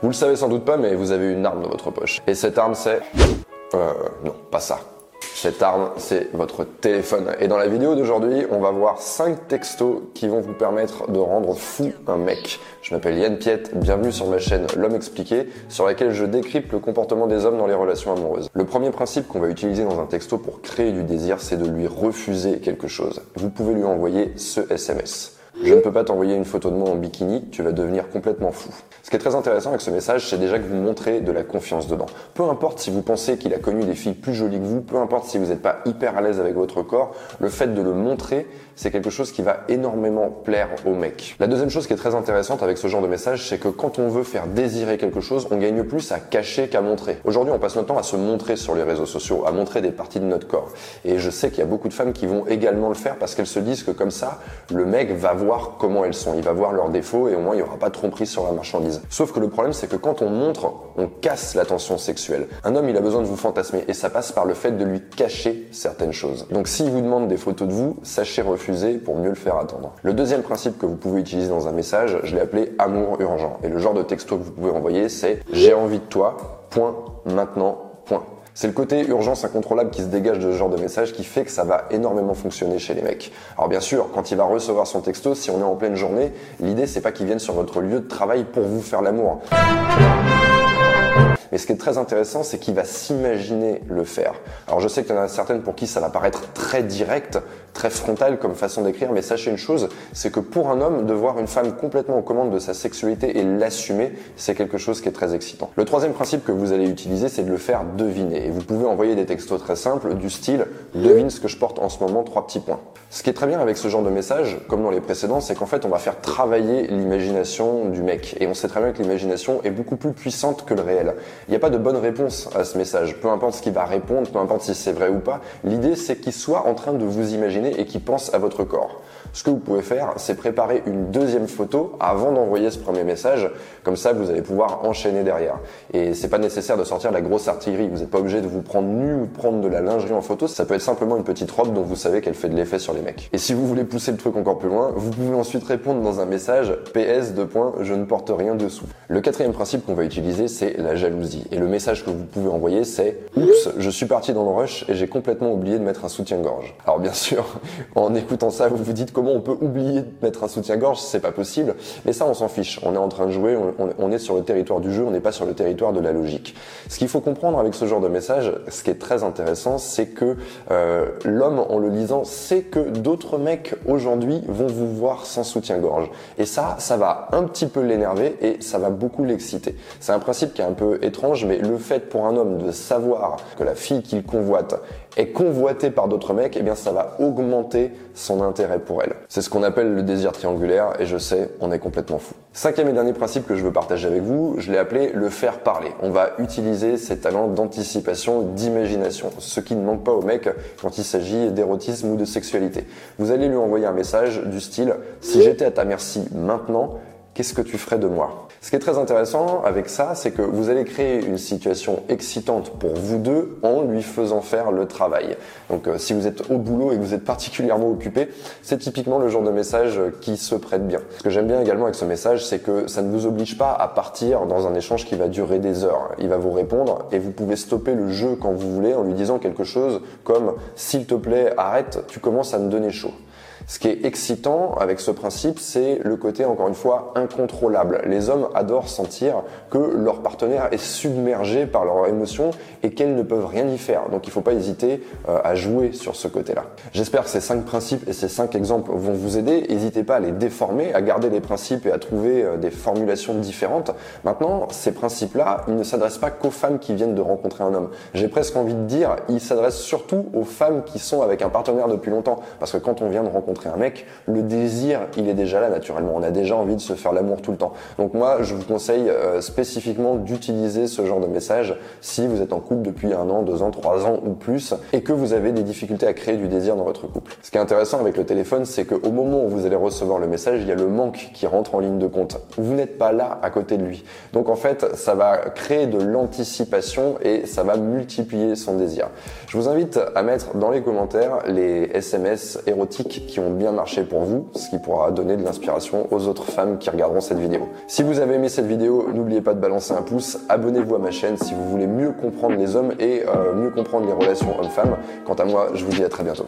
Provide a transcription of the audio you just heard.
Vous le savez sans doute pas, mais vous avez une arme dans votre poche. Et cette arme, c'est... Euh, non, pas ça. Cette arme, c'est votre téléphone. Et dans la vidéo d'aujourd'hui, on va voir 5 textos qui vont vous permettre de rendre fou un mec. Je m'appelle Yann Piette, bienvenue sur ma chaîne L'Homme Expliqué, sur laquelle je décrypte le comportement des hommes dans les relations amoureuses. Le premier principe qu'on va utiliser dans un texto pour créer du désir, c'est de lui refuser quelque chose. Vous pouvez lui envoyer ce SMS. Je ne peux pas t'envoyer une photo de moi en bikini, tu vas devenir complètement fou. Ce qui est très intéressant avec ce message, c'est déjà que vous montrez de la confiance dedans. Peu importe si vous pensez qu'il a connu des filles plus jolies que vous, peu importe si vous n'êtes pas hyper à l'aise avec votre corps, le fait de le montrer, c'est quelque chose qui va énormément plaire au mec. La deuxième chose qui est très intéressante avec ce genre de message, c'est que quand on veut faire désirer quelque chose, on gagne plus à cacher qu'à montrer. Aujourd'hui, on passe notre temps à se montrer sur les réseaux sociaux, à montrer des parties de notre corps. Et je sais qu'il y a beaucoup de femmes qui vont également le faire parce qu'elles se disent que comme ça, le mec va voir comment elles sont, il va voir leurs défauts et au moins il n'y aura pas de tromperie sur la marchandise. Sauf que le problème, c'est que quand on montre, on casse la tension sexuelle. Un homme, il a besoin de vous fantasmer et ça passe par le fait de lui cacher certaines choses. Donc s'il vous demande des photos de vous, sachez refuser pour mieux le faire attendre. Le deuxième principe que vous pouvez utiliser dans un message, je l'ai appelé amour urgent. Et le genre de texto que vous pouvez envoyer, c'est j'ai envie de toi, point, maintenant, point. C'est le côté urgence incontrôlable qui se dégage de ce genre de message qui fait que ça va énormément fonctionner chez les mecs. Alors bien sûr, quand il va recevoir son texto, si on est en pleine journée, l'idée c'est pas qu'il vienne sur votre lieu de travail pour vous faire l'amour. Mais ce qui est très intéressant, c'est qu'il va s'imaginer le faire. Alors je sais qu'il y en a certaines pour qui ça va paraître très direct, très frontal comme façon d'écrire, mais sachez une chose, c'est que pour un homme, de voir une femme complètement aux commandes de sa sexualité et l'assumer, c'est quelque chose qui est très excitant. Le troisième principe que vous allez utiliser, c'est de le faire deviner. Et vous pouvez envoyer des textos très simples du style devine ce que je porte en ce moment, trois petits points. Ce qui est très bien avec ce genre de message, comme dans les précédents, c'est qu'en fait on va faire travailler l'imagination du mec. Et on sait très bien que l'imagination est beaucoup plus puissante que le réel. Il n'y a pas de bonne réponse à ce message. Peu importe ce qu'il va répondre, peu importe si c'est vrai ou pas, l'idée c'est qu'il soit en train de vous imaginer et qu'il pense à votre corps. Ce que vous pouvez faire, c'est préparer une deuxième photo avant d'envoyer ce premier message. Comme ça, vous allez pouvoir enchaîner derrière. Et c'est pas nécessaire de sortir la grosse artillerie. Vous n'êtes pas obligé de vous prendre nu ou prendre de la lingerie en photo. Ça peut être simplement une petite robe dont vous savez qu'elle fait de l'effet sur les mecs. Et si vous voulez pousser le truc encore plus loin, vous pouvez ensuite répondre dans un message PS de points, je ne porte rien dessous. Le quatrième principe qu'on va utiliser, c'est la jalousie. Et le message que vous pouvez envoyer, c'est Oups, je suis parti dans le rush et j'ai complètement oublié de mettre un soutien-gorge. Alors bien sûr, en écoutant ça, vous vous dites comment on peut oublier de mettre un soutien-gorge, c'est pas possible. Mais ça, on s'en fiche. On est en train de jouer, on, est sur le territoire du jeu, on n'est pas sur le territoire de la logique. Ce qu'il faut comprendre avec ce genre de message, ce qui est très intéressant, c'est que euh, l'homme, en le lisant, sait que d'autres mecs aujourd'hui vont vous voir sans soutien-gorge. Et ça, ça va un petit peu l'énerver et ça va beaucoup l'exciter. C'est un principe qui est un peu étrange, mais le fait pour un homme de savoir que la fille qu'il convoite est convoitée par d'autres mecs, eh bien ça va augmenter son intérêt pour elle. C'est ce qu'on appelle le désir triangulaire et je sais, on est complètement fou. Cinquième et dernier principe que je veux partager avec vous, je l'ai appelé le faire parler. On va utiliser ses talents d'anticipation, d'imagination, ce qui ne manque pas au mec quand il s'agit d'érotisme ou de sexualité. Vous allez lui envoyer un message du style si j'étais à ta merci maintenant, qu'est-ce que tu ferais de moi? Ce qui est très intéressant avec ça, c'est que vous allez créer une situation excitante pour vous deux en lui faisant faire le travail. Donc euh, si vous êtes au boulot et que vous êtes particulièrement occupé, c'est typiquement le genre de message qui se prête bien. Ce que j'aime bien également avec ce message, c'est que ça ne vous oblige pas à partir dans un échange qui va durer des heures. Il va vous répondre et vous pouvez stopper le jeu quand vous voulez en lui disant quelque chose comme s'il te plaît, arrête, tu commences à me donner chaud. Ce qui est excitant avec ce principe, c'est le côté, encore une fois, Les hommes adorent sentir que leur partenaire est submergé par leurs émotions et qu'elles ne peuvent rien y faire. Donc il ne faut pas hésiter euh, à jouer sur ce côté-là. J'espère que ces cinq principes et ces cinq exemples vont vous aider. N'hésitez pas à les déformer, à garder les principes et à trouver euh, des formulations différentes. Maintenant, ces principes-là, ils ne s'adressent pas qu'aux femmes qui viennent de rencontrer un homme. J'ai presque envie de dire, ils s'adressent surtout aux femmes qui sont avec un partenaire depuis longtemps. Parce que quand on vient de rencontrer un mec, le désir, il est déjà là naturellement. On a déjà envie de se faire tout le temps. Donc moi, je vous conseille euh, spécifiquement d'utiliser ce genre de message si vous êtes en couple depuis un an, deux ans, trois ans ou plus et que vous avez des difficultés à créer du désir dans votre couple. Ce qui est intéressant avec le téléphone, c'est qu'au moment où vous allez recevoir le message, il y a le manque qui rentre en ligne de compte. Vous n'êtes pas là à côté de lui. Donc en fait, ça va créer de l'anticipation et ça va multiplier son désir. Je vous invite à mettre dans les commentaires les SMS érotiques qui ont bien marché pour vous, ce qui pourra donner de l'inspiration aux autres femmes qui cette vidéo. Si vous avez aimé cette vidéo, n'oubliez pas de balancer un pouce, abonnez-vous à ma chaîne si vous voulez mieux comprendre les hommes et euh, mieux comprendre les relations hommes-femmes. Quant à moi, je vous dis à très bientôt.